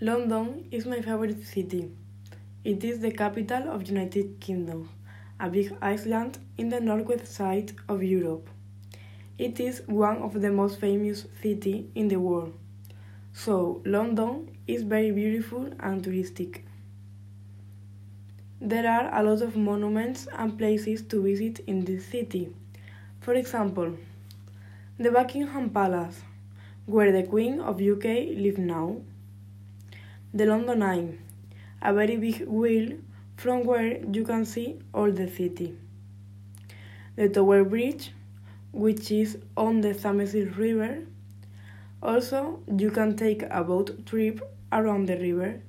London is my favorite city. It is the capital of United Kingdom, a big island in the northwest side of Europe. It is one of the most famous cities in the world. So, London is very beautiful and touristic. There are a lot of monuments and places to visit in this city. For example, the Buckingham Palace, where the Queen of UK lives now. The London Eye, a very big wheel from where you can see all the city. The Tower Bridge, which is on the Thames River. Also, you can take a boat trip around the river.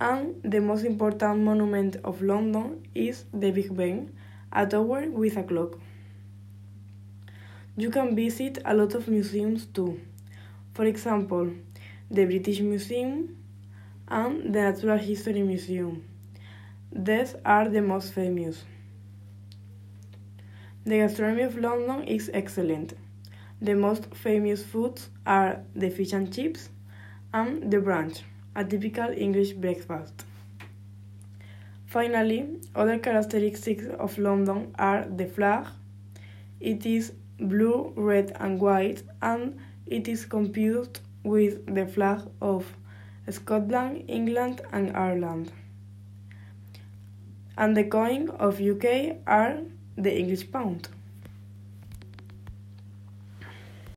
And the most important monument of London is the Big Ben, a tower with a clock. You can visit a lot of museums too. For example, the British Museum and the Natural History Museum. These are the most famous. The gastronomy of London is excellent. The most famous foods are the fish and chips and the brunch a typical English breakfast. Finally, other characteristics of London are the flag. It is blue, red, and white, and it is composed with the flag of Scotland, England, and Ireland. And the coin of UK are the English pound.